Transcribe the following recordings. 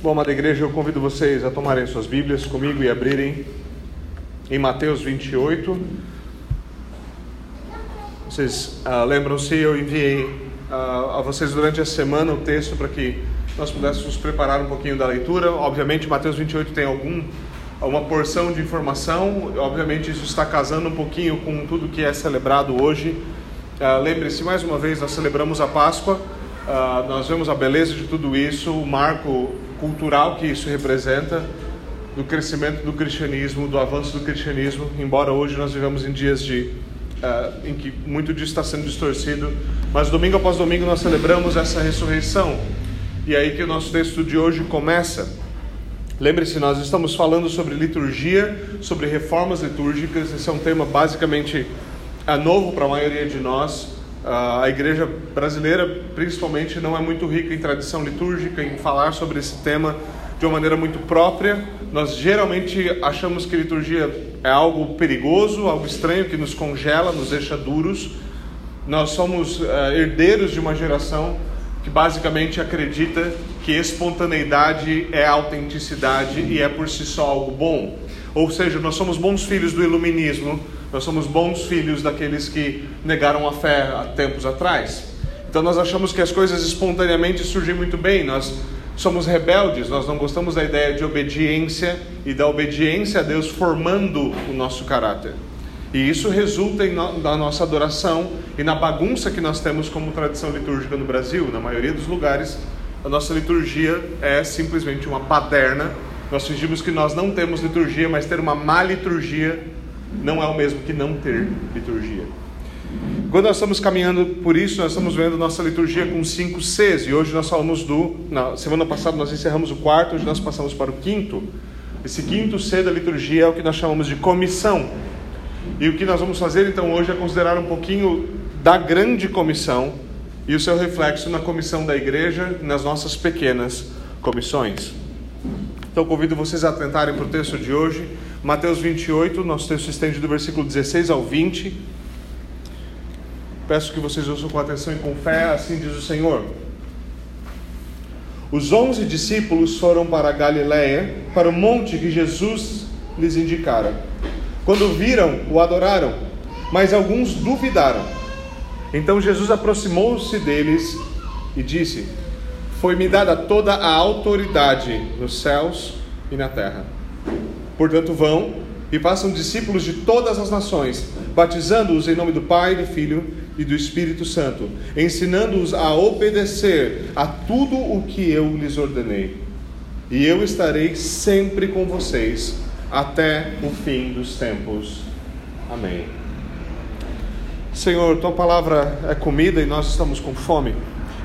Bom, amada igreja, eu convido vocês a tomarem suas Bíblias comigo e abrirem em Mateus 28. Vocês uh, lembram-se, eu enviei uh, a vocês durante a semana o texto para que nós pudéssemos preparar um pouquinho da leitura. Obviamente, Mateus 28 tem algum, uma porção de informação, obviamente, isso está casando um pouquinho com tudo que é celebrado hoje. Uh, Lembre-se, mais uma vez, nós celebramos a Páscoa. Uh, nós vemos a beleza de tudo isso, o marco cultural que isso representa, do crescimento do cristianismo, do avanço do cristianismo, embora hoje nós vivamos em dias de, uh, em que muito disso está sendo distorcido, mas domingo após domingo nós celebramos essa ressurreição. E é aí que o nosso texto de hoje começa. Lembre-se, nós estamos falando sobre liturgia, sobre reformas litúrgicas. Esse é um tema basicamente uh, novo para a maioria de nós. A igreja brasileira, principalmente, não é muito rica em tradição litúrgica, em falar sobre esse tema de uma maneira muito própria. Nós geralmente achamos que liturgia é algo perigoso, algo estranho que nos congela, nos deixa duros. Nós somos uh, herdeiros de uma geração que basicamente acredita que espontaneidade é autenticidade e é por si só algo bom. Ou seja, nós somos bons filhos do iluminismo, nós somos bons filhos daqueles que negaram a fé há tempos atrás. Então nós achamos que as coisas espontaneamente surgem muito bem. Nós somos rebeldes, nós não gostamos da ideia de obediência e da obediência a Deus formando o nosso caráter. E isso resulta no, na nossa adoração e na bagunça que nós temos como tradição litúrgica no Brasil. Na maioria dos lugares, a nossa liturgia é simplesmente uma baderna. Nós fingimos que nós não temos liturgia, mas ter uma má liturgia não é o mesmo que não ter liturgia. Quando nós estamos caminhando por isso, nós estamos vendo nossa liturgia com cinco Cs, e hoje nós falamos do. Na semana passada nós encerramos o quarto, hoje nós passamos para o quinto. Esse quinto C da liturgia é o que nós chamamos de comissão. E o que nós vamos fazer então hoje é considerar um pouquinho da grande comissão e o seu reflexo na comissão da igreja, nas nossas pequenas comissões. Então convido vocês a atentarem para o texto de hoje. Mateus 28, nosso texto estende do versículo 16 ao 20. Peço que vocês ouçam com atenção e com fé, assim diz o Senhor. Os onze discípulos foram para a Galiléia, para o monte que Jesus lhes indicara. Quando viram, o adoraram, mas alguns duvidaram. Então Jesus aproximou-se deles e disse: Foi-me dada toda a autoridade nos céus e na terra. Portanto, vão e façam discípulos de todas as nações, batizando-os em nome do Pai, do Filho e do Espírito Santo, ensinando-os a obedecer a tudo o que eu lhes ordenei. E eu estarei sempre com vocês até o fim dos tempos. Amém. Senhor, tua palavra é comida e nós estamos com fome.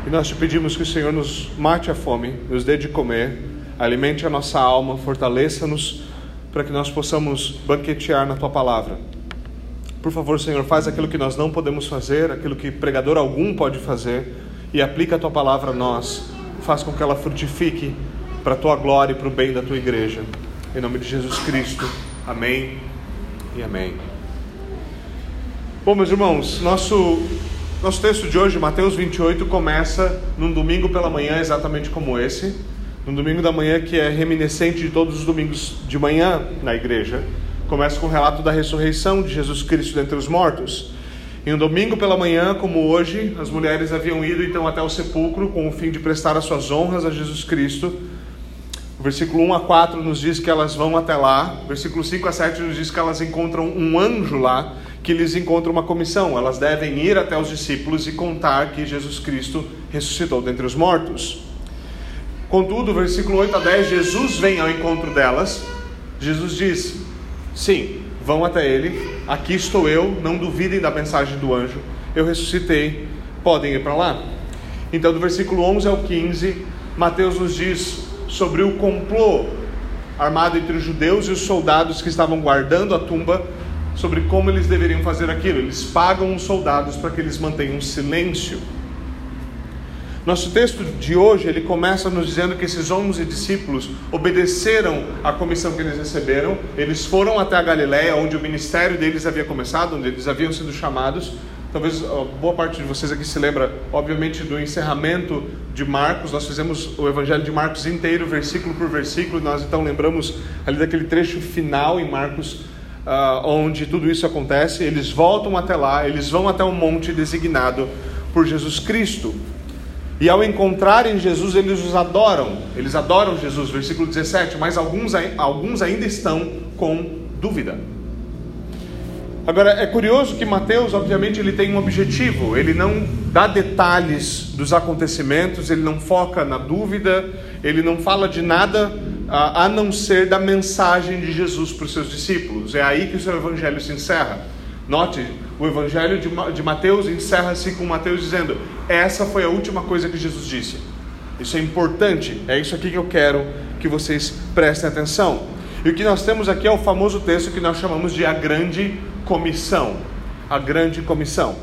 E nós te pedimos que o Senhor nos mate a fome, nos dê de comer, alimente a nossa alma, fortaleça-nos para que nós possamos banquetear na tua palavra. Por favor, Senhor, faz aquilo que nós não podemos fazer, aquilo que pregador algum pode fazer, e aplica a tua palavra a nós. Faz com que ela frutifique para a tua glória e para o bem da tua igreja. Em nome de Jesus Cristo. Amém e amém. Bom, meus irmãos, nosso, nosso texto de hoje, Mateus 28, começa num domingo pela manhã, exatamente como esse no domingo da manhã, que é reminiscente de todos os domingos de manhã na igreja. Começa com o relato da ressurreição de Jesus Cristo dentre os mortos. E um domingo pela manhã, como hoje, as mulheres haviam ido então até o sepulcro com o fim de prestar as suas honras a Jesus Cristo. O versículo 1 a 4 nos diz que elas vão até lá. O versículo 5 a 7 nos diz que elas encontram um anjo lá que lhes encontra uma comissão. Elas devem ir até os discípulos e contar que Jesus Cristo ressuscitou dentre os mortos. Contudo, versículo 8 a 10, Jesus vem ao encontro delas. Jesus diz: Sim, vão até ele, aqui estou eu, não duvidem da mensagem do anjo, eu ressuscitei, podem ir para lá. Então, do versículo 11 ao 15, Mateus nos diz sobre o complô armado entre os judeus e os soldados que estavam guardando a tumba, sobre como eles deveriam fazer aquilo. Eles pagam os soldados para que eles mantenham silêncio. Nosso texto de hoje, ele começa nos dizendo que esses onze discípulos obedeceram à comissão que eles receberam, eles foram até a Galiléia, onde o ministério deles havia começado, onde eles haviam sido chamados. Talvez boa parte de vocês aqui se lembra, obviamente, do encerramento de Marcos. Nós fizemos o Evangelho de Marcos inteiro, versículo por versículo. Nós então lembramos ali daquele trecho final em Marcos, uh, onde tudo isso acontece. Eles voltam até lá, eles vão até o um monte designado por Jesus Cristo. E ao encontrarem Jesus, eles os adoram. Eles adoram Jesus, versículo 17. Mas alguns, alguns ainda estão com dúvida. Agora, é curioso que Mateus, obviamente, ele tem um objetivo, ele não dá detalhes dos acontecimentos, ele não foca na dúvida, ele não fala de nada a, não ser da mensagem de Jesus para os seus discípulos. É aí que o seu evangelho se encerra. Note, o evangelho de, Mateus encerra-se com Mateus dizendo: Essa foi a última coisa que Jesus disse. Isso é importante, é isso aqui que eu quero que vocês prestem atenção. E o que nós temos aqui é o famoso texto que nós chamamos de a grande comissão. A grande comissão.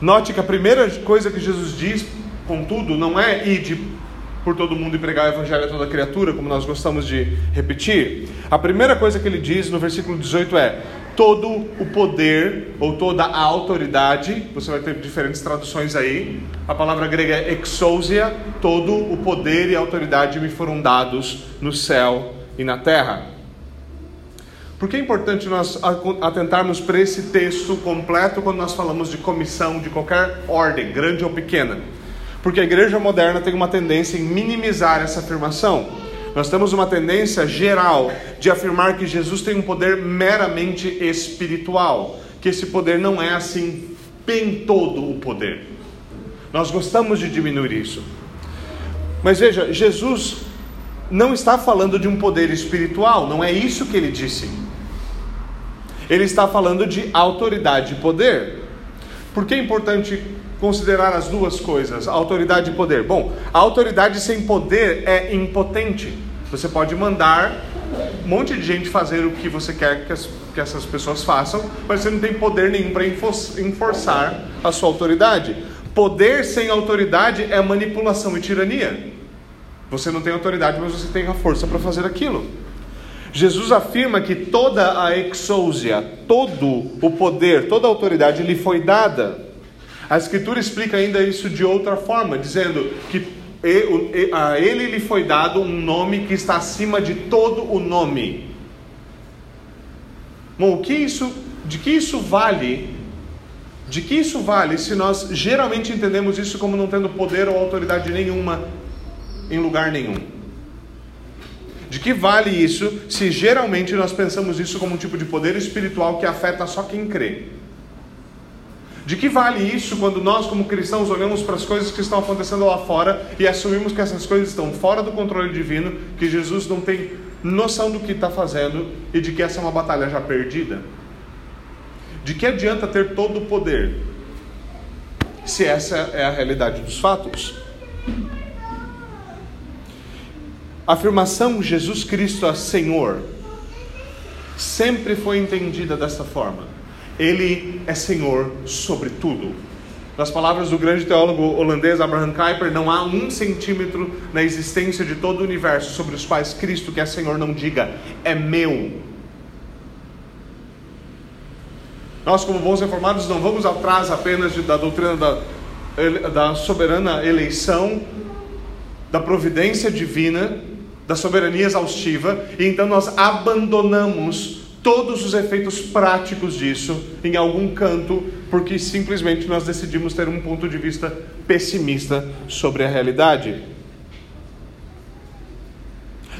Note que a primeira coisa que Jesus diz, contudo, não é ir por todo mundo e pregar o evangelho a toda criatura, como nós gostamos de repetir. A primeira coisa que ele diz no versículo 18 é: todo o poder ou toda a autoridade, você vai ter diferentes traduções aí. A palavra grega é exousia, todo o poder e autoridade me foram dados no céu e na terra. Por que é importante nós atentarmos para esse texto completo quando nós falamos de comissão de qualquer ordem, grande ou pequena? Porque a igreja moderna tem uma tendência em minimizar essa afirmação. Nós temos uma tendência geral de afirmar que Jesus tem um poder meramente espiritual, que esse poder não é assim bem todo o poder. Nós gostamos de diminuir isso. Mas veja, Jesus não está falando de um poder espiritual, não é isso que ele disse. Ele está falando de autoridade e poder. Por que é importante considerar as duas coisas, autoridade e poder? Bom, a autoridade sem poder é impotente. Você pode mandar um monte de gente fazer o que você quer que, as, que essas pessoas façam, mas você não tem poder nenhum para enforçar a sua autoridade. Poder sem autoridade é manipulação e tirania. Você não tem autoridade, mas você tem a força para fazer aquilo. Jesus afirma que toda a exousia, todo o poder, toda a autoridade lhe foi dada. A Escritura explica ainda isso de outra forma, dizendo que a ele lhe foi dado um nome que está acima de todo o nome. Bom, o que isso, de que isso vale? De que isso vale se nós geralmente entendemos isso como não tendo poder ou autoridade nenhuma em lugar nenhum? De que vale isso se geralmente nós pensamos isso como um tipo de poder espiritual que afeta só quem crê? De que vale isso quando nós, como cristãos, olhamos para as coisas que estão acontecendo lá fora e assumimos que essas coisas estão fora do controle divino, que Jesus não tem noção do que está fazendo e de que essa é uma batalha já perdida? De que adianta ter todo o poder se essa é a realidade dos fatos? A afirmação Jesus Cristo é Senhor sempre foi entendida dessa forma. Ele é Senhor sobre tudo. Nas palavras do grande teólogo holandês Abraham Kuyper, não há um centímetro na existência de todo o universo sobre os quais Cristo, que é Senhor, não diga, é meu. Nós, como bons reformados, não vamos atrás apenas da doutrina da, da soberana eleição, da providência divina, da soberania exaustiva, e então nós abandonamos todos os efeitos práticos disso em algum canto, porque simplesmente nós decidimos ter um ponto de vista pessimista sobre a realidade.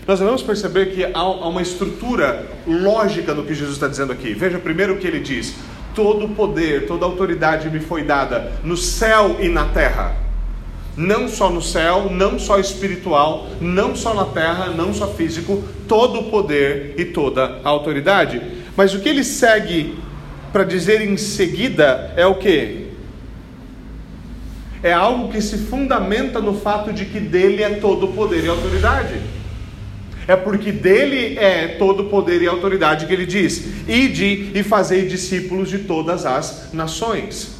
Nós devemos perceber que há uma estrutura lógica no que Jesus está dizendo aqui. Veja primeiro o que ele diz: todo poder, toda autoridade me foi dada no céu e na terra não só no céu, não só espiritual, não só na terra, não só físico, todo o poder e toda a autoridade. Mas o que ele segue para dizer em seguida é o que? É algo que se fundamenta no fato de que dele é todo o poder e autoridade. É porque dele é todo o poder e autoridade que ele diz: Ide e fazei discípulos de todas as nações.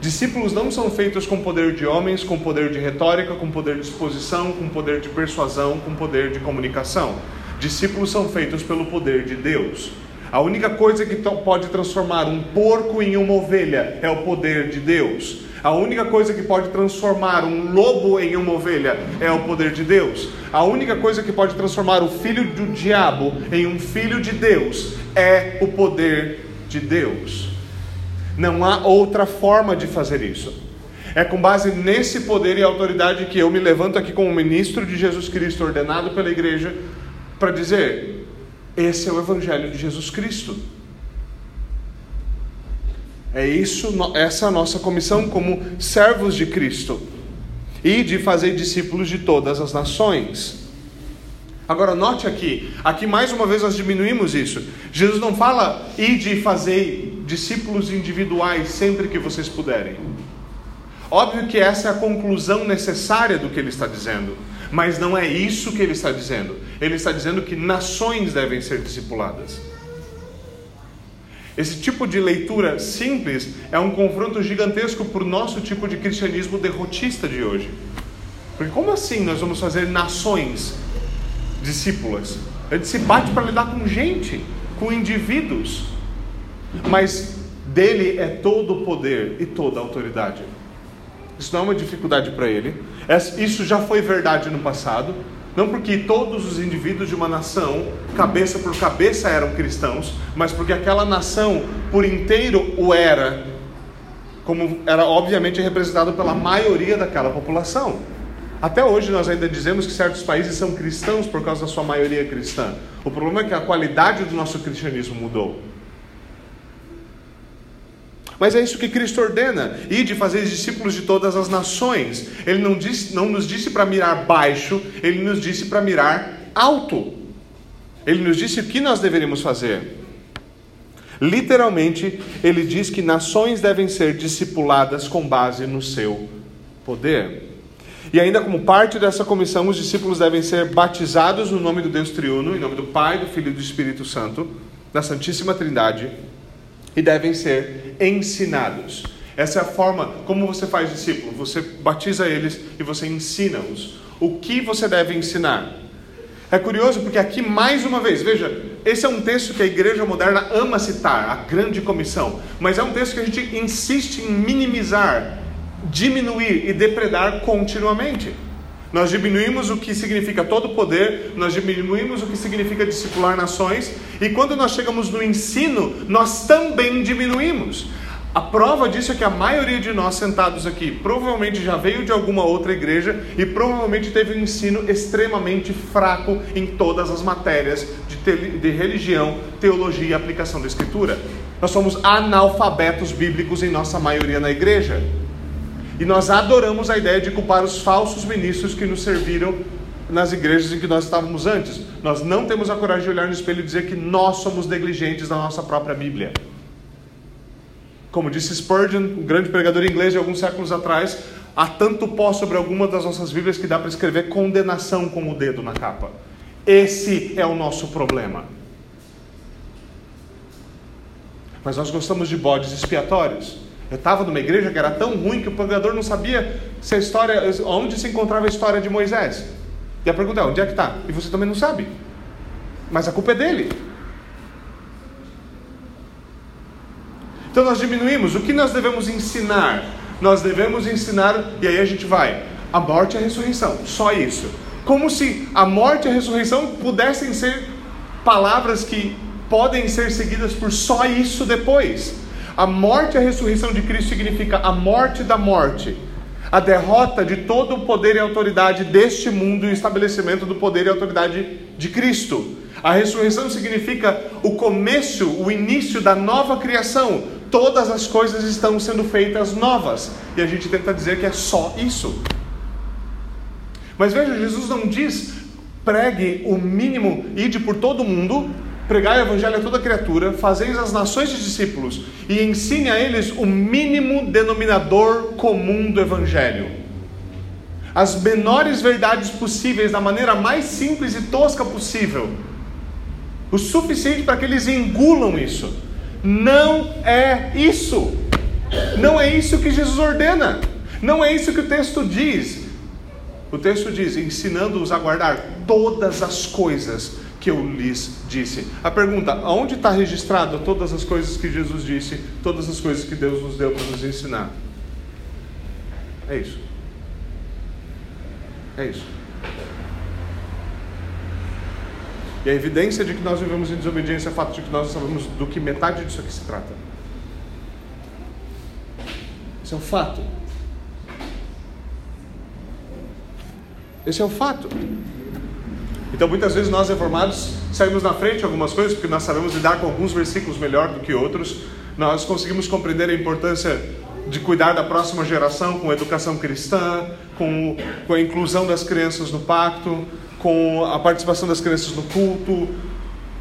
Discípulos não são feitos com poder de homens, com poder de retórica, com poder de exposição, com poder de persuasão, com poder de comunicação. Discípulos são feitos pelo poder de Deus. A única coisa que pode transformar um porco em uma ovelha é o poder de Deus. A única coisa que pode transformar um lobo em uma ovelha é o poder de Deus. A única coisa que pode transformar o filho do diabo em um filho de Deus é o poder de Deus. Não há outra forma de fazer isso. É com base nesse poder e autoridade que eu me levanto aqui como ministro de Jesus Cristo, ordenado pela igreja, para dizer: esse é o Evangelho de Jesus Cristo. É isso, essa é a nossa comissão como servos de Cristo e de fazer discípulos de todas as nações. Agora note aqui, aqui mais uma vez nós diminuímos isso. Jesus não fala e de fazer discípulos individuais sempre que vocês puderem. Óbvio que essa é a conclusão necessária do que ele está dizendo, mas não é isso que ele está dizendo. Ele está dizendo que nações devem ser discipuladas. Esse tipo de leitura simples é um confronto gigantesco para o nosso tipo de cristianismo derrotista de hoje. Porque como assim nós vamos fazer nações discípulas? A gente se bate para lidar com gente, com indivíduos. Mas dele é todo o poder e toda a autoridade. Isso não é uma dificuldade para ele. Isso já foi verdade no passado. Não porque todos os indivíduos de uma nação, cabeça por cabeça, eram cristãos, mas porque aquela nação por inteiro o era, como era obviamente representado pela maioria daquela população. Até hoje nós ainda dizemos que certos países são cristãos por causa da sua maioria cristã. O problema é que a qualidade do nosso cristianismo mudou. Mas é isso que Cristo ordena, e de fazer discípulos de todas as nações. Ele não, disse, não nos disse para mirar baixo, ele nos disse para mirar alto. Ele nos disse o que nós deveríamos fazer. Literalmente, ele diz que nações devem ser discipuladas com base no seu poder. E ainda como parte dessa comissão, os discípulos devem ser batizados no nome do Deus Triuno, em nome do Pai, do Filho e do Espírito Santo, da Santíssima Trindade e devem ser ensinados. Essa é a forma como você faz discípulo. Você batiza eles e você ensina-os. O que você deve ensinar? É curioso porque aqui mais uma vez, veja, esse é um texto que a igreja moderna ama citar, a grande comissão, mas é um texto que a gente insiste em minimizar, diminuir e depredar continuamente. Nós diminuímos o que significa todo poder, nós diminuímos o que significa discipular nações, e quando nós chegamos no ensino, nós também diminuímos. A prova disso é que a maioria de nós sentados aqui provavelmente já veio de alguma outra igreja e provavelmente teve um ensino extremamente fraco em todas as matérias de, te, de religião, teologia e aplicação da Escritura. Nós somos analfabetos bíblicos em nossa maioria na igreja. E nós adoramos a ideia de culpar os falsos ministros que nos serviram nas igrejas em que nós estávamos antes. Nós não temos a coragem de olhar no espelho e dizer que nós somos negligentes na nossa própria Bíblia. Como disse Spurgeon, um grande pregador inglês de alguns séculos atrás, há tanto pó sobre alguma das nossas Bíblias que dá para escrever condenação com o dedo na capa. Esse é o nosso problema. Mas nós gostamos de bodes expiatórios. Eu estava numa igreja que era tão ruim que o pregador não sabia se a história, onde se encontrava a história de Moisés. E a pergunta é: onde é que está? E você também não sabe. Mas a culpa é dele. Então nós diminuímos. O que nós devemos ensinar? Nós devemos ensinar, e aí a gente vai, a morte e a ressurreição. Só isso. Como se a morte e a ressurreição pudessem ser palavras que podem ser seguidas por só isso depois. A morte e a ressurreição de Cristo significa a morte da morte, a derrota de todo o poder e autoridade deste mundo e o estabelecimento do poder e autoridade de Cristo. A ressurreição significa o começo, o início da nova criação. Todas as coisas estão sendo feitas novas. E a gente tenta dizer que é só isso. Mas veja, Jesus não diz pregue o mínimo, ide por todo mundo pregai o evangelho a toda criatura, fazeis as nações de discípulos e ensine a eles o mínimo denominador comum do evangelho. As menores verdades possíveis da maneira mais simples e tosca possível. O suficiente para que eles engulam isso. Não é isso. Não é isso que Jesus ordena. Não é isso que o texto diz. O texto diz: ensinando-os a guardar todas as coisas que eu lhes disse. A pergunta: aonde está registrado todas as coisas que Jesus disse, todas as coisas que Deus nos deu para nos ensinar? É isso. É isso. E a evidência de que nós vivemos em desobediência é o fato de que nós sabemos do que metade disso aqui se trata. Esse é o fato. Esse é o fato. Então, muitas vezes nós reformados saímos na frente algumas coisas, porque nós sabemos lidar com alguns versículos melhor do que outros. Nós conseguimos compreender a importância de cuidar da próxima geração com educação cristã, com, com a inclusão das crianças no pacto, com a participação das crianças no culto,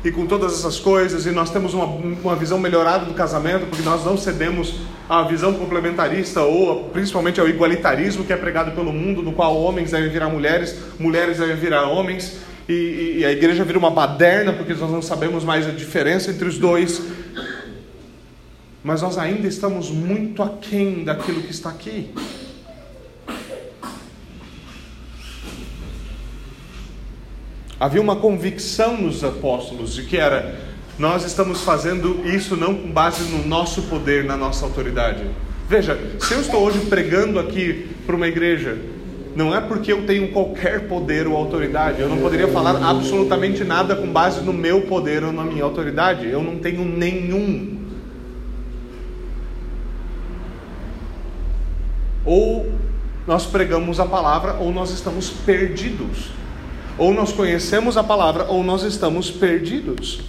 e com todas essas coisas, e nós temos uma, uma visão melhorada do casamento, porque nós não cedemos à visão complementarista ou principalmente ao igualitarismo que é pregado pelo mundo, no qual homens devem virar mulheres, mulheres devem virar homens, e, e a igreja vira uma baderna porque nós não sabemos mais a diferença entre os dois. Mas nós ainda estamos muito aquém daquilo que está aqui. Havia uma convicção nos apóstolos de que era nós estamos fazendo isso não com base no nosso poder, na nossa autoridade. Veja, se eu estou hoje pregando aqui para uma igreja, não é porque eu tenho qualquer poder ou autoridade. Eu não poderia falar absolutamente nada com base no meu poder ou na minha autoridade. Eu não tenho nenhum. Ou nós pregamos a palavra ou nós estamos perdidos. Ou nós conhecemos a palavra ou nós estamos perdidos.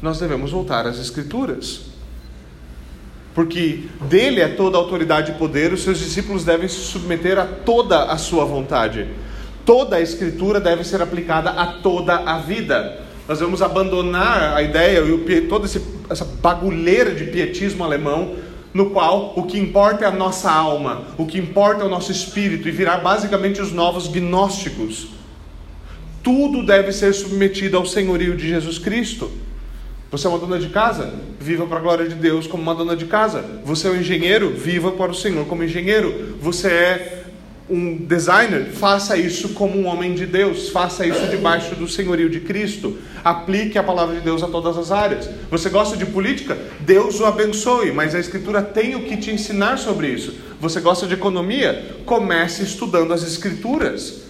Nós devemos voltar às Escrituras. Porque dele é toda a autoridade e poder, os seus discípulos devem se submeter a toda a sua vontade. Toda a Escritura deve ser aplicada a toda a vida. Nós vamos abandonar a ideia e toda essa bagulheira de pietismo alemão no qual o que importa é a nossa alma, o que importa é o nosso espírito, e virar basicamente os novos gnósticos. Tudo deve ser submetido ao senhorio de Jesus Cristo. Você é uma dona de casa? Viva para a glória de Deus como uma dona de casa. Você é um engenheiro? Viva para o Senhor como engenheiro. Você é um designer, faça isso como um homem de Deus, faça isso debaixo do senhorio de Cristo. Aplique a palavra de Deus a todas as áreas. Você gosta de política? Deus o abençoe, mas a Escritura tem o que te ensinar sobre isso. Você gosta de economia? Comece estudando as Escrituras.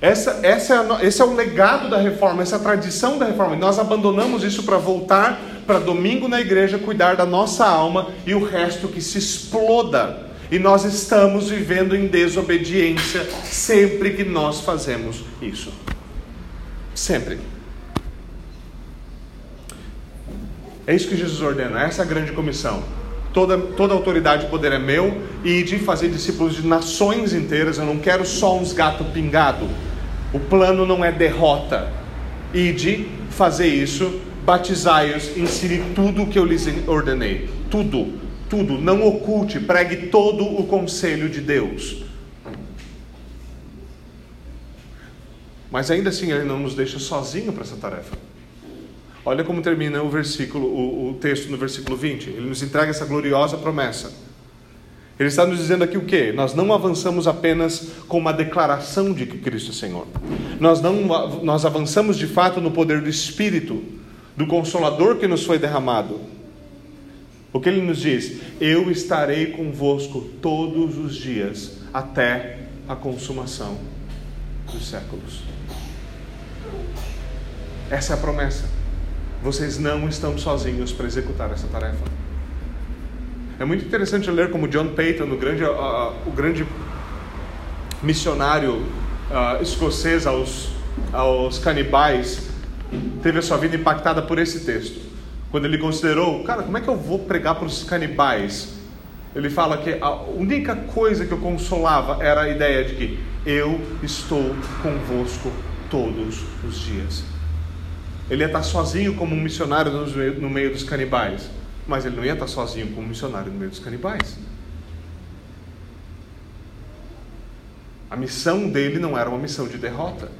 Essa, essa é a, esse é o legado da reforma, essa é a tradição da reforma. nós abandonamos isso para voltar para domingo na igreja, cuidar da nossa alma e o resto que se exploda e nós estamos vivendo em desobediência sempre que nós fazemos isso. Sempre. É isso que Jesus ordena, essa é a grande comissão. Toda, toda autoridade e poder é meu, e de fazer discípulos de nações inteiras, eu não quero só uns gato pingado. O plano não é derrota. E de fazer isso, batizai-os, ensine tudo o que eu lhes ordenei. Tudo tudo, não oculte, pregue todo o conselho de Deus. Mas ainda assim ele não nos deixa sozinho para essa tarefa. Olha como termina o versículo, o, o, texto no versículo 20. Ele nos entrega essa gloriosa promessa. Ele está nos dizendo aqui o que? Nós não avançamos apenas com uma declaração de que Cristo é Senhor. Nós não nós avançamos de fato no poder do Espírito, do Consolador que nos foi derramado. O que ele nos diz? Eu estarei convosco todos os dias até a consumação dos séculos. Essa é a promessa. Vocês não estão sozinhos para executar essa tarefa. É muito interessante ler como John Peyton, o grande, uh, o grande missionário uh, escocês aos, aos canibais, teve a sua vida impactada por esse texto. Quando ele considerou, cara, como é que eu vou pregar para os canibais? Ele fala que a única coisa que eu consolava era a ideia de que eu estou convosco todos os dias. Ele ia estar sozinho como um missionário no meio dos canibais, mas ele não ia estar sozinho como missionário no meio dos canibais. A missão dele não era uma missão de derrota.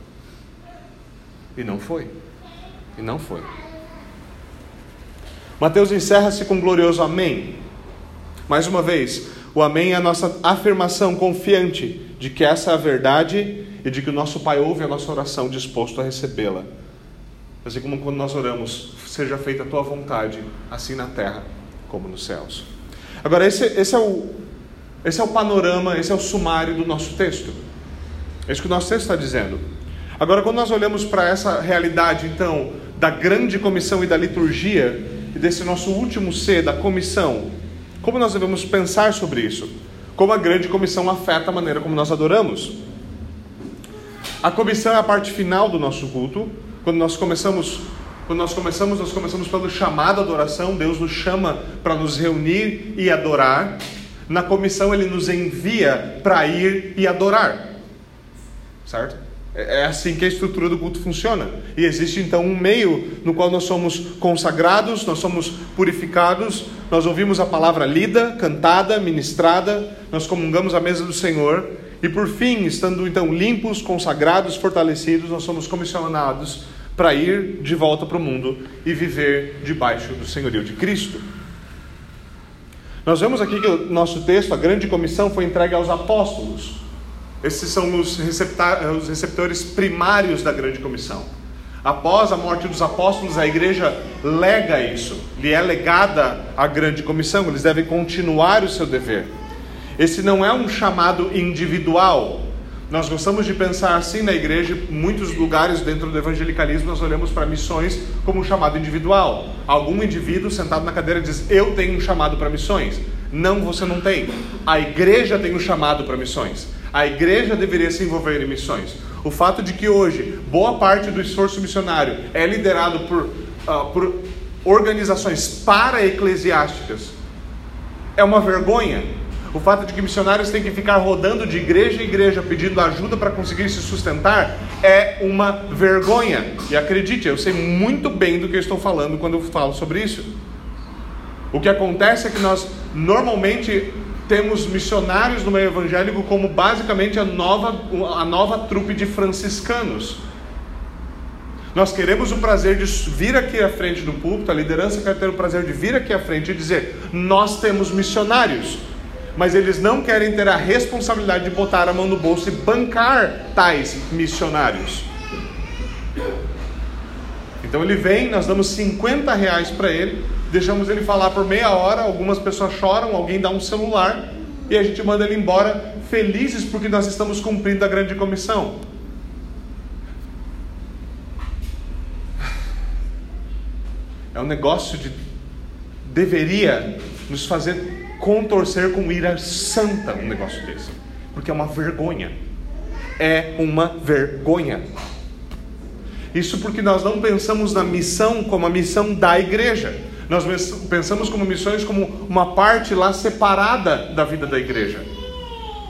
E não foi. E não foi. Mateus encerra-se com um glorioso Amém. Mais uma vez, o Amém é a nossa afirmação confiante de que essa é a verdade e de que o nosso Pai ouve a nossa oração disposto a recebê-la. Assim como quando nós oramos, seja feita a tua vontade, assim na terra como nos céus. Agora, esse, esse, é o, esse é o panorama, esse é o sumário do nosso texto. É isso que o nosso texto está dizendo. Agora, quando nós olhamos para essa realidade, então, da grande comissão e da liturgia, e desse nosso último C, da comissão, como nós devemos pensar sobre isso? Como a grande comissão afeta a maneira como nós adoramos? A comissão é a parte final do nosso culto, quando nós começamos quando nós começamos, nós começamos pelo chamado adoração, Deus nos chama para nos reunir e adorar. Na comissão ele nos envia para ir e adorar. Certo? É, é assim que a estrutura do culto funciona. E existe então um meio no qual nós somos consagrados, nós somos purificados, nós ouvimos a palavra lida, cantada, ministrada, nós comungamos a mesa do Senhor e por fim, estando então limpos, consagrados, fortalecidos, nós somos comissionados para ir de volta para o mundo e viver debaixo do senhorio de Cristo. Nós vemos aqui que o nosso texto, a grande comissão, foi entregue aos apóstolos. Esses são os, os receptores primários da grande comissão. Após a morte dos apóstolos, a igreja lega isso, lhe é legada a grande comissão, eles devem continuar o seu dever. Esse não é um chamado individual, nós gostamos de pensar assim na igreja, em muitos lugares dentro do evangelicalismo nós olhamos para missões como um chamado individual. Algum indivíduo sentado na cadeira diz: Eu tenho um chamado para missões. Não, você não tem. A igreja tem um chamado para missões. A igreja deveria se envolver em missões. O fato de que hoje boa parte do esforço missionário é liderado por, uh, por organizações para-eclesiásticas é uma vergonha o fato de que missionários têm que ficar rodando de igreja em igreja pedindo ajuda para conseguir se sustentar é uma vergonha. E acredite, eu sei muito bem do que eu estou falando quando eu falo sobre isso. O que acontece é que nós normalmente temos missionários no meio evangélico como basicamente a nova, a nova trupe de franciscanos. Nós queremos o prazer de vir aqui à frente do púlpito, a liderança quer ter o prazer de vir aqui à frente e dizer: Nós temos missionários mas eles não querem ter a responsabilidade de botar a mão no bolso e bancar tais missionários. Então ele vem, nós damos 50 reais para ele, deixamos ele falar por meia hora, algumas pessoas choram, alguém dá um celular e a gente manda ele embora felizes porque nós estamos cumprindo a grande comissão. É um negócio de deveria nos fazer contorcer com ira santa um negócio desse. Porque é uma vergonha. É uma vergonha. Isso porque nós não pensamos na missão como a missão da igreja. Nós pensamos como missões como uma parte lá separada da vida da igreja.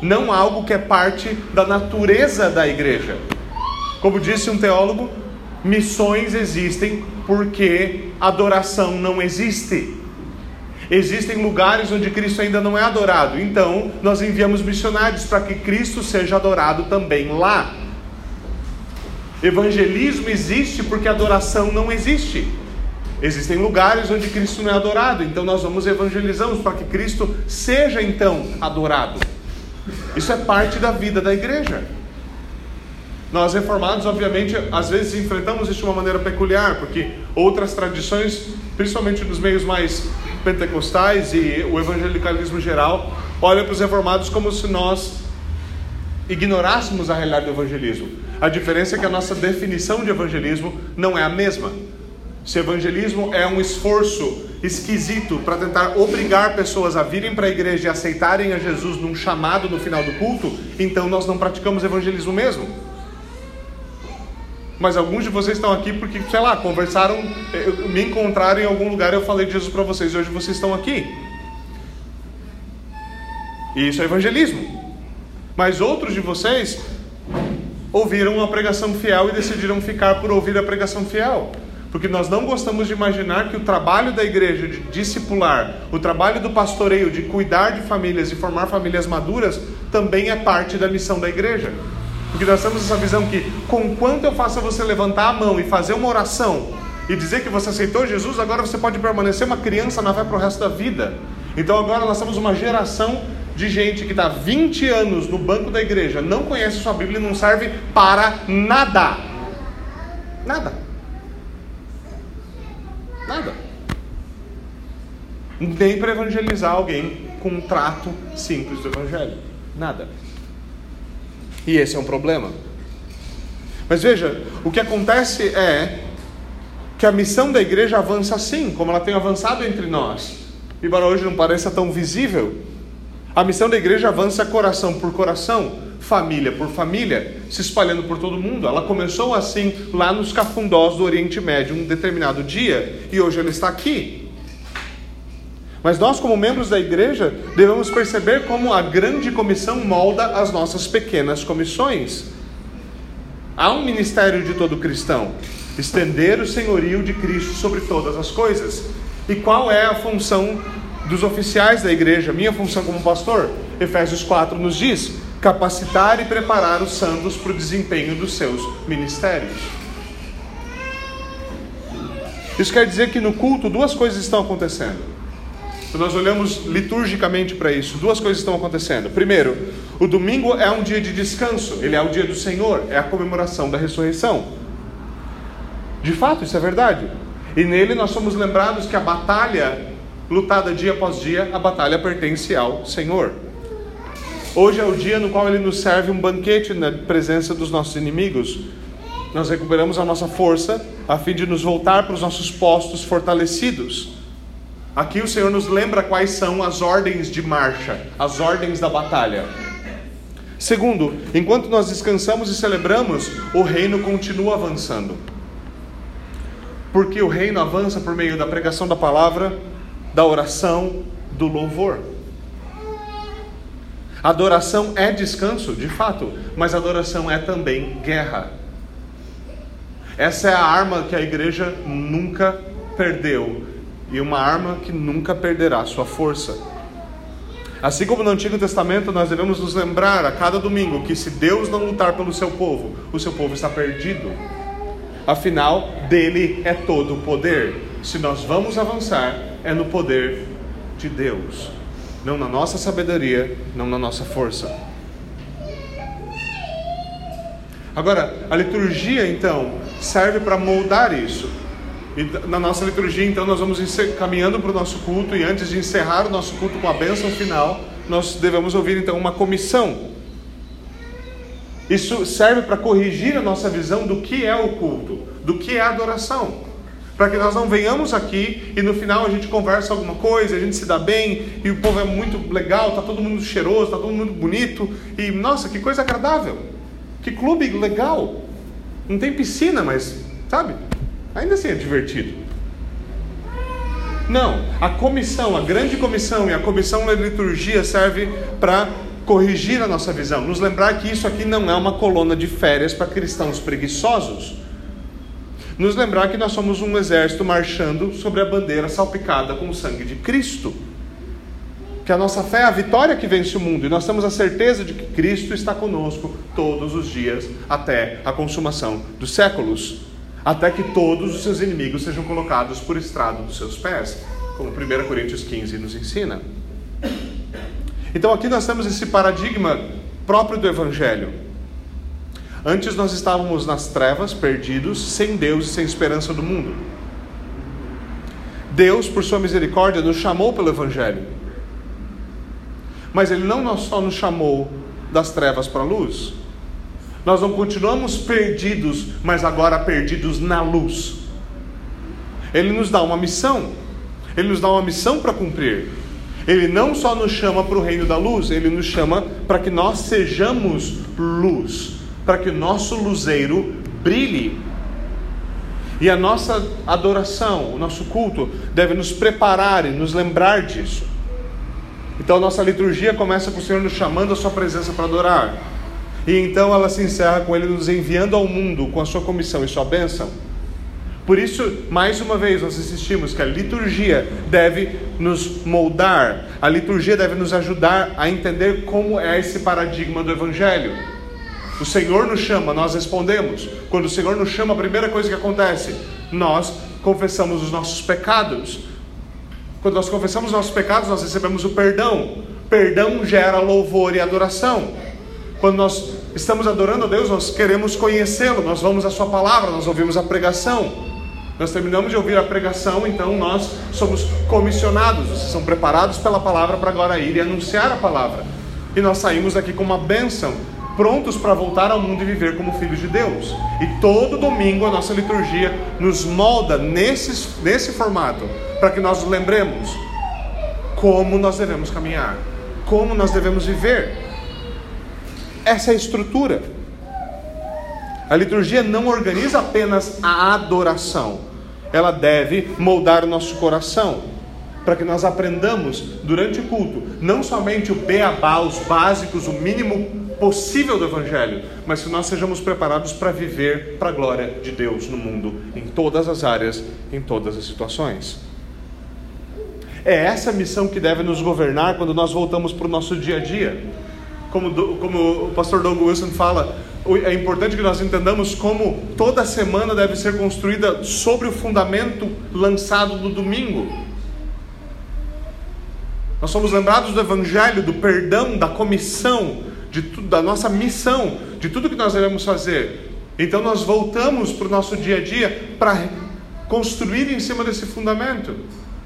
Não algo que é parte da natureza da igreja. Como disse um teólogo, missões existem porque adoração não existe. Existem lugares onde Cristo ainda não é adorado, então nós enviamos missionários para que Cristo seja adorado também lá. Evangelismo existe porque adoração não existe. Existem lugares onde Cristo não é adorado, então nós vamos evangelizamos para que Cristo seja então adorado. Isso é parte da vida da igreja. Nós reformados, obviamente, às vezes enfrentamos isso de uma maneira peculiar, porque outras tradições, principalmente nos meios mais pentecostais e o evangelicalismo geral olham para os reformados como se nós ignorássemos a realidade do evangelismo. A diferença é que a nossa definição de evangelismo não é a mesma. Se evangelismo é um esforço esquisito para tentar obrigar pessoas a virem para a igreja e aceitarem a Jesus num chamado no final do culto, então nós não praticamos evangelismo mesmo. Mas alguns de vocês estão aqui porque, sei lá, conversaram, eh, me encontraram em algum lugar e eu falei de Jesus para vocês e hoje vocês estão aqui. E isso é evangelismo. Mas outros de vocês ouviram uma pregação fiel e decidiram ficar por ouvir a pregação fiel. Porque nós não gostamos de imaginar que o trabalho da igreja de discipular, o trabalho do pastoreio de cuidar de famílias e formar famílias maduras, também é parte da missão da igreja. Porque nós temos essa visão que, com quanto eu faço você levantar a mão e fazer uma oração e dizer que você aceitou Jesus, agora você pode permanecer uma criança na fé para o resto da vida. Então agora nós temos uma geração de gente que está 20 anos no banco da igreja, não conhece sua Bíblia e não serve para nada. Nada. Nada. Nem para evangelizar alguém com um trato simples do Evangelho. Nada. E esse é um problema. Mas veja, o que acontece é que a missão da igreja avança assim, como ela tem avançado entre nós. Embora hoje não pareça tão visível, a missão da igreja avança coração por coração, família por família, se espalhando por todo mundo. Ela começou assim lá nos cafundós do Oriente Médio, um determinado dia, e hoje ela está aqui. Mas nós, como membros da igreja, devemos perceber como a grande comissão molda as nossas pequenas comissões. Há um ministério de todo cristão: estender o senhorio de Cristo sobre todas as coisas. E qual é a função dos oficiais da igreja? Minha função como pastor? Efésios 4 nos diz: capacitar e preparar os santos para o desempenho dos seus ministérios. Isso quer dizer que no culto duas coisas estão acontecendo. Então nós olhamos liturgicamente para isso. Duas coisas estão acontecendo. Primeiro, o domingo é um dia de descanso, ele é o dia do Senhor, é a comemoração da ressurreição. De fato, isso é verdade. E nele nós somos lembrados que a batalha lutada dia após dia, a batalha pertence ao Senhor. Hoje é o dia no qual ele nos serve um banquete na presença dos nossos inimigos. Nós recuperamos a nossa força a fim de nos voltar para os nossos postos fortalecidos. Aqui o Senhor nos lembra quais são as ordens de marcha, as ordens da batalha. Segundo, enquanto nós descansamos e celebramos, o reino continua avançando. Porque o reino avança por meio da pregação da palavra, da oração, do louvor. Adoração é descanso, de fato, mas adoração é também guerra. Essa é a arma que a igreja nunca perdeu e uma arma que nunca perderá sua força. Assim como no Antigo Testamento, nós devemos nos lembrar a cada domingo que se Deus não lutar pelo seu povo, o seu povo está perdido. Afinal, dele é todo o poder. Se nós vamos avançar, é no poder de Deus, não na nossa sabedoria, não na nossa força. Agora, a liturgia então serve para moldar isso. E na nossa liturgia, então, nós vamos caminhando para o nosso culto e antes de encerrar o nosso culto com a bênção final, nós devemos ouvir então uma comissão. Isso serve para corrigir a nossa visão do que é o culto, do que é a adoração. Para que nós não venhamos aqui e no final a gente conversa alguma coisa, a gente se dá bem e o povo é muito legal, está todo mundo cheiroso, está todo mundo bonito e nossa, que coisa agradável, que clube legal. Não tem piscina, mas sabe? Ainda assim é divertido. Não, a comissão, a grande comissão e a comissão da liturgia serve para corrigir a nossa visão, nos lembrar que isso aqui não é uma coluna de férias para cristãos preguiçosos. Nos lembrar que nós somos um exército marchando sobre a bandeira salpicada com o sangue de Cristo. Que a nossa fé é a vitória que vence o mundo e nós temos a certeza de que Cristo está conosco todos os dias até a consumação dos séculos até que todos os seus inimigos sejam colocados por estrado dos seus pés, como 1 Coríntios 15 nos ensina. Então aqui nós temos esse paradigma próprio do Evangelho. Antes nós estávamos nas trevas, perdidos, sem Deus e sem esperança do mundo. Deus, por sua misericórdia, nos chamou pelo Evangelho. Mas Ele não só nos chamou das trevas para a luz, nós não continuamos perdidos, mas agora perdidos na luz. Ele nos dá uma missão. Ele nos dá uma missão para cumprir. Ele não só nos chama para o reino da luz, ele nos chama para que nós sejamos luz, para que o nosso luzeiro brilhe. E a nossa adoração, o nosso culto, deve nos preparar e nos lembrar disso. Então, nossa liturgia começa com o Senhor nos chamando a Sua presença para adorar. E então ela se encerra com ele nos enviando ao mundo com a sua comissão e sua bênção. Por isso, mais uma vez, nós insistimos que a liturgia deve nos moldar, a liturgia deve nos ajudar a entender como é esse paradigma do Evangelho. O Senhor nos chama, nós respondemos. Quando o Senhor nos chama, a primeira coisa que acontece, nós confessamos os nossos pecados. Quando nós confessamos os nossos pecados, nós recebemos o perdão. perdão gera louvor e adoração. Quando nós estamos adorando a Deus, nós queremos conhecê-lo, nós vamos à Sua palavra, nós ouvimos a pregação. Nós terminamos de ouvir a pregação, então nós somos comissionados, vocês são preparados pela palavra para agora ir e anunciar a palavra. E nós saímos aqui com uma bênção, prontos para voltar ao mundo e viver como filhos de Deus. E todo domingo a nossa liturgia nos molda nesse, nesse formato, para que nós lembremos como nós devemos caminhar, como nós devemos viver. Essa é a estrutura. A liturgia não organiza apenas a adoração, ela deve moldar o nosso coração, para que nós aprendamos durante o culto, não somente o beabá, os básicos, o mínimo possível do Evangelho, mas que nós sejamos preparados para viver para a glória de Deus no mundo, em todas as áreas, em todas as situações. É essa missão que deve nos governar quando nós voltamos para o nosso dia a dia. Como, como o pastor Doug Wilson fala, é importante que nós entendamos como toda semana deve ser construída sobre o fundamento lançado no domingo. Nós somos lembrados do Evangelho, do perdão, da comissão, de da nossa missão, de tudo que nós devemos fazer. Então nós voltamos para o nosso dia a dia para construir em cima desse fundamento.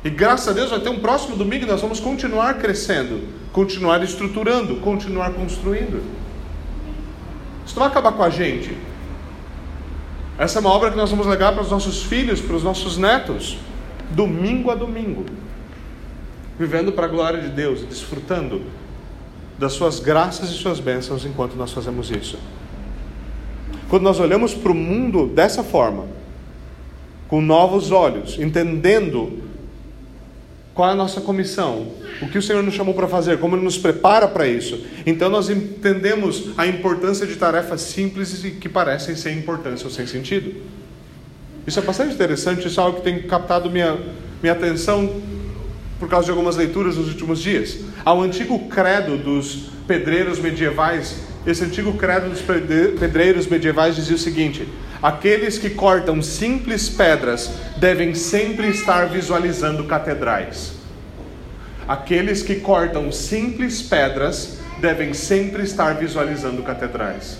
E graças a Deus vai ter um próximo domingo nós vamos continuar crescendo, continuar estruturando, continuar construindo. Isso não vai acabar com a gente. Essa é uma obra que nós vamos legar para os nossos filhos, para os nossos netos, domingo a domingo, vivendo para a glória de Deus desfrutando das suas graças e suas bênçãos enquanto nós fazemos isso. Quando nós olhamos para o mundo dessa forma, com novos olhos, entendendo qual é a nossa comissão? O que o Senhor nos chamou para fazer? Como Ele nos prepara para isso? Então nós entendemos a importância de tarefas simples e que parecem sem importância ou sem sentido. Isso é bastante interessante, isso é algo que tem captado minha, minha atenção por causa de algumas leituras nos últimos dias. Ao antigo credo dos pedreiros medievais, esse antigo credo dos pedreiros medievais dizia o seguinte: Aqueles que cortam simples pedras devem sempre estar visualizando catedrais. Aqueles que cortam simples pedras devem sempre estar visualizando catedrais.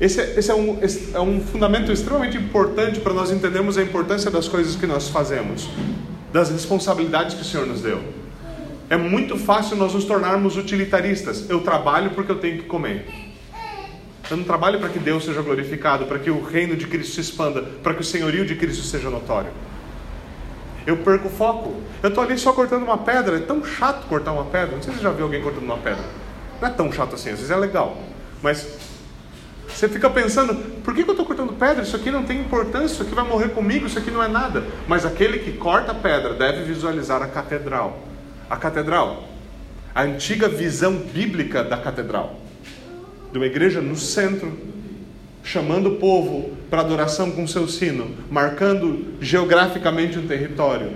Esse, é, esse, é, um, esse é um fundamento extremamente importante para nós entendermos a importância das coisas que nós fazemos, das responsabilidades que o Senhor nos deu. É muito fácil nós nos tornarmos utilitaristas. Eu trabalho porque eu tenho que comer. Eu não trabalho para que Deus seja glorificado, para que o reino de Cristo se expanda, para que o senhorio de Cristo seja notório. Eu perco o foco. Eu estou ali só cortando uma pedra. É tão chato cortar uma pedra. Não sei se você já viu alguém cortando uma pedra. Não é tão chato assim, às vezes é legal. Mas você fica pensando, por que, que eu estou cortando pedra? Isso aqui não tem importância, isso aqui vai morrer comigo, isso aqui não é nada. Mas aquele que corta a pedra deve visualizar a catedral. A catedral, a antiga visão bíblica da catedral de uma igreja no centro, chamando o povo para adoração com seu sino, marcando geograficamente um território,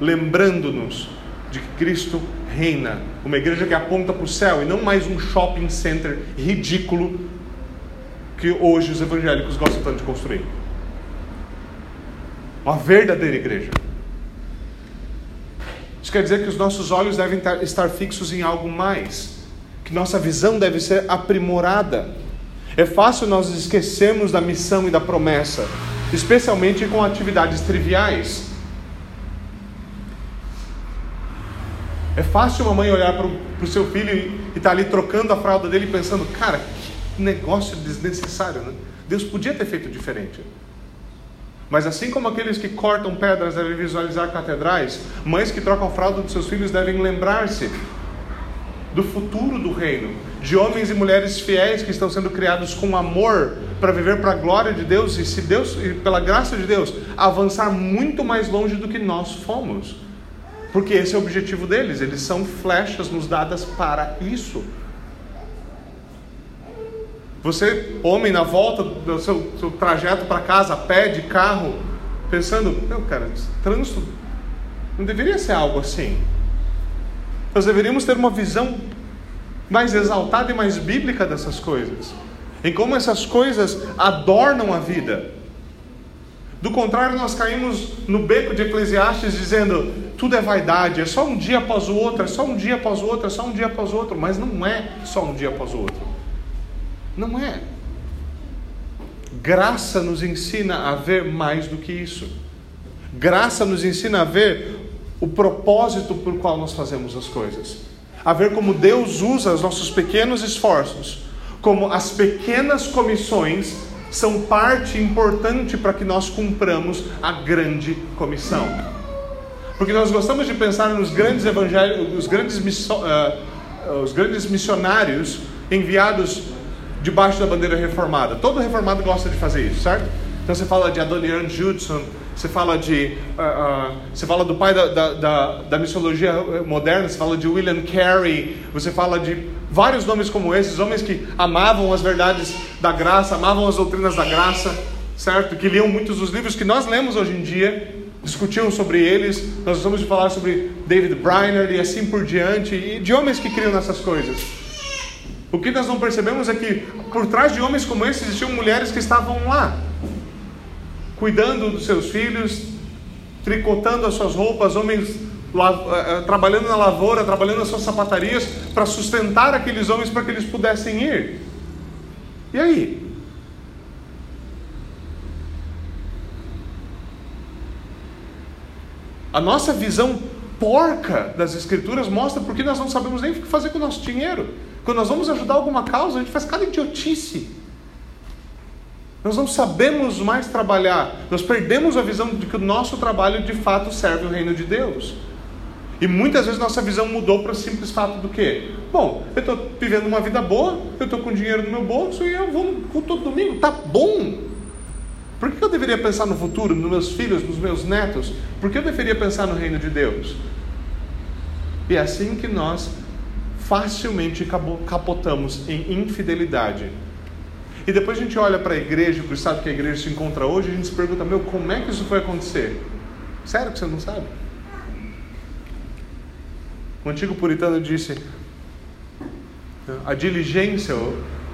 lembrando-nos de que Cristo reina, uma igreja que aponta para o céu e não mais um shopping center ridículo que hoje os evangélicos gostam tanto de construir. Uma verdadeira igreja. Isso quer dizer que os nossos olhos devem estar fixos em algo mais que nossa visão deve ser aprimorada. É fácil nós esquecermos da missão e da promessa, especialmente com atividades triviais. É fácil uma mãe olhar para o seu filho e estar tá ali trocando a fralda dele pensando, cara, que negócio desnecessário, né? Deus podia ter feito diferente. Mas assim como aqueles que cortam pedras devem visualizar catedrais, mães que trocam a fralda dos seus filhos devem lembrar-se do futuro do reino, de homens e mulheres fiéis que estão sendo criados com amor para viver para a glória de Deus e se Deus e pela graça de Deus avançar muito mais longe do que nós fomos. Porque esse é o objetivo deles, eles são flechas nos dadas para isso. Você, homem, na volta do seu, seu trajeto para casa, pé, de carro, pensando, meu cara, trânsito não deveria ser algo assim. Nós deveríamos ter uma visão mais exaltada e mais bíblica dessas coisas. Em como essas coisas adornam a vida. Do contrário, nós caímos no beco de Eclesiastes dizendo: tudo é vaidade, é só um dia após o outro, é só um dia após o outro, é só um dia após o outro. Mas não é só um dia após o outro. Não é. Graça nos ensina a ver mais do que isso. Graça nos ensina a ver o propósito por qual nós fazemos as coisas. A ver como Deus usa os nossos pequenos esforços, como as pequenas comissões são parte importante para que nós cumpramos a grande comissão. Porque nós gostamos de pensar nos grandes evangelhos, os grandes, uh, os grandes missionários enviados debaixo da bandeira reformada. Todo reformado gosta de fazer isso, certo? Então você fala de Adoniran Judson, você fala de uh, uh, você fala do pai da, da, da, da, missiologia moderna, você fala de William Carey, você fala de vários nomes como esses, homens que amavam as verdades da graça, amavam as doutrinas da graça, certo? Que liam muitos dos livros que nós lemos hoje em dia, discutiam sobre eles. Nós vamos falar sobre David Briner e assim por diante, e de homens que criam nessas coisas. O que nós não percebemos é que por trás de homens como esses existiam mulheres que estavam lá, cuidando dos seus filhos, tricotando as suas roupas, homens eh, eh, trabalhando na lavoura, trabalhando nas suas sapatarias para sustentar aqueles homens para que eles pudessem ir. E aí? A nossa visão porca das Escrituras mostra porque nós não sabemos nem o que fazer com o nosso dinheiro. Quando nós vamos ajudar alguma causa, a gente faz cada idiotice. Nós não sabemos mais trabalhar, nós perdemos a visão de que o nosso trabalho de fato serve o reino de Deus. E muitas vezes nossa visão mudou para o simples fato do quê? Bom, eu estou vivendo uma vida boa, eu estou com dinheiro no meu bolso e eu vou todo domingo, tá bom. Por que eu deveria pensar no futuro, nos meus filhos, nos meus netos? Por que eu deveria pensar no reino de Deus? E é assim que nós facilmente capotamos em infidelidade. E depois a gente olha para a igreja, para o estado que a igreja se encontra hoje, a gente se pergunta: meu, como é que isso foi acontecer? Sério que você não sabe? O antigo puritano disse: a diligência,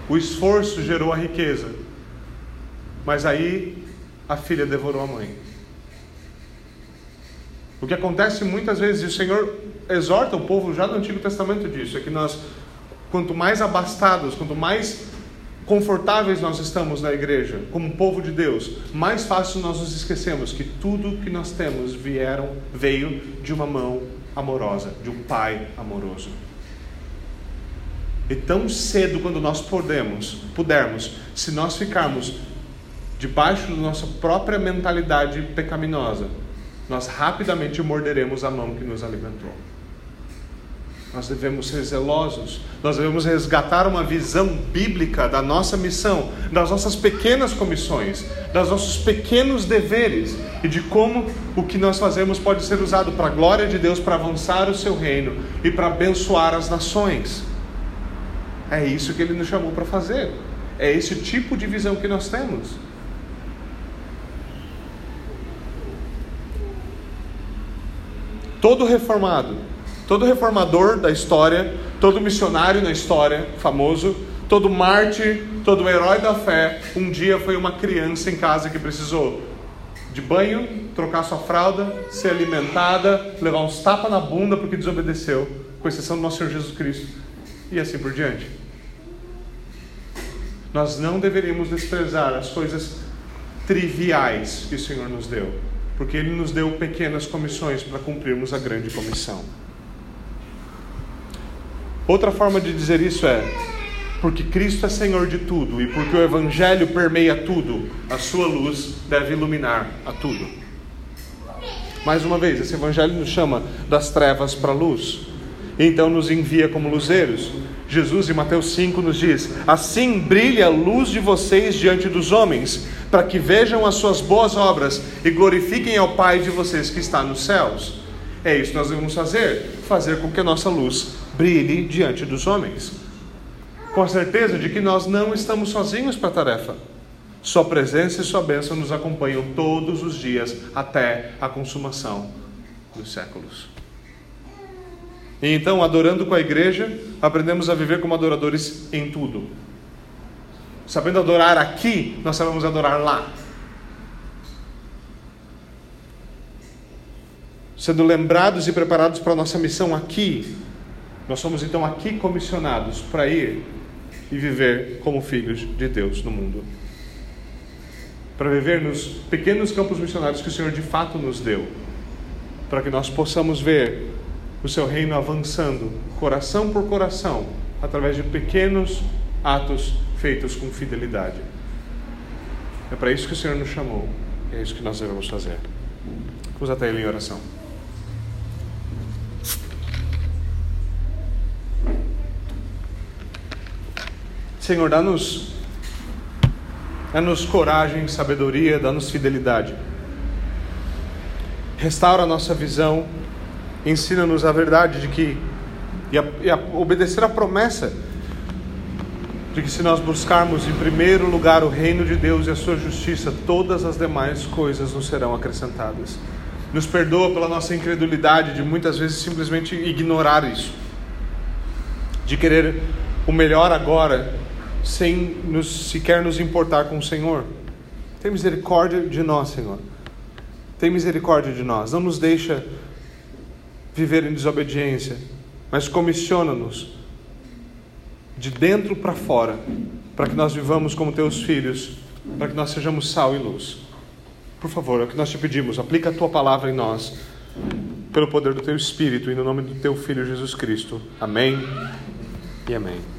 o esforço gerou a riqueza, mas aí a filha devorou a mãe. O que acontece muitas vezes, e o Senhor exorta o povo já no Antigo Testamento disso, é que nós, quanto mais abastados, quanto mais confortáveis nós estamos na igreja, como povo de Deus, mais fácil nós nos esquecemos que tudo que nós temos vieram, veio de uma mão amorosa, de um pai amoroso. E tão cedo quando nós podemos, pudermos, se nós ficarmos debaixo da nossa própria mentalidade pecaminosa, nós rapidamente morderemos a mão que nos alimentou. Nós devemos ser zelosos, nós devemos resgatar uma visão bíblica da nossa missão, das nossas pequenas comissões, dos nossos pequenos deveres e de como o que nós fazemos pode ser usado para a glória de Deus, para avançar o seu reino e para abençoar as nações. É isso que ele nos chamou para fazer, é esse tipo de visão que nós temos. Todo reformado, todo reformador da história, todo missionário na história famoso, todo mártir, todo herói da fé, um dia foi uma criança em casa que precisou de banho, trocar sua fralda, ser alimentada, levar uns tapas na bunda porque desobedeceu, com exceção do nosso Senhor Jesus Cristo, e assim por diante. Nós não deveríamos desprezar as coisas triviais que o Senhor nos deu porque Ele nos deu pequenas comissões para cumprirmos a grande comissão. Outra forma de dizer isso é: porque Cristo é Senhor de tudo e porque o Evangelho permeia tudo, a sua luz deve iluminar a tudo. Mais uma vez, esse Evangelho nos chama das trevas para a luz, então nos envia como luzeiros. Jesus, em Mateus 5, nos diz: Assim brilha a luz de vocês diante dos homens para que vejam as suas boas obras e glorifiquem ao Pai de vocês que está nos céus. É isso que nós devemos fazer, fazer com que a nossa luz brilhe diante dos homens. Com a certeza de que nós não estamos sozinhos para a tarefa. Sua presença e sua bênção nos acompanham todos os dias até a consumação dos séculos. E então, adorando com a igreja, aprendemos a viver como adoradores em tudo. Sabendo adorar aqui, nós sabemos adorar lá. sendo lembrados e preparados para a nossa missão aqui, nós somos então aqui comissionados para ir e viver como filhos de Deus no mundo. Para viver nos pequenos campos missionários que o Senhor de fato nos deu, para que nós possamos ver o seu reino avançando, coração por coração, através de pequenos atos feitos com fidelidade. É para isso que o Senhor nos chamou, é isso que nós devemos fazer. Vamos até Ele em oração. Senhor, dá-nos dá-nos coragem, sabedoria, dá-nos fidelidade. Restaura a nossa visão, ensina-nos a verdade de que e a, e a obedecer a promessa de que se nós buscarmos em primeiro lugar o reino de Deus e a sua justiça, todas as demais coisas nos serão acrescentadas. Nos perdoa pela nossa incredulidade de muitas vezes simplesmente ignorar isso, de querer o melhor agora sem nos, sequer nos importar com o Senhor. Tem misericórdia de nós, Senhor. Tem misericórdia de nós. Não nos deixa viver em desobediência, mas comissiona-nos de dentro para fora, para que nós vivamos como teus filhos, para que nós sejamos sal e luz. Por favor, é o que nós te pedimos, aplica a tua palavra em nós, pelo poder do teu Espírito e no nome do teu Filho Jesus Cristo. Amém e amém.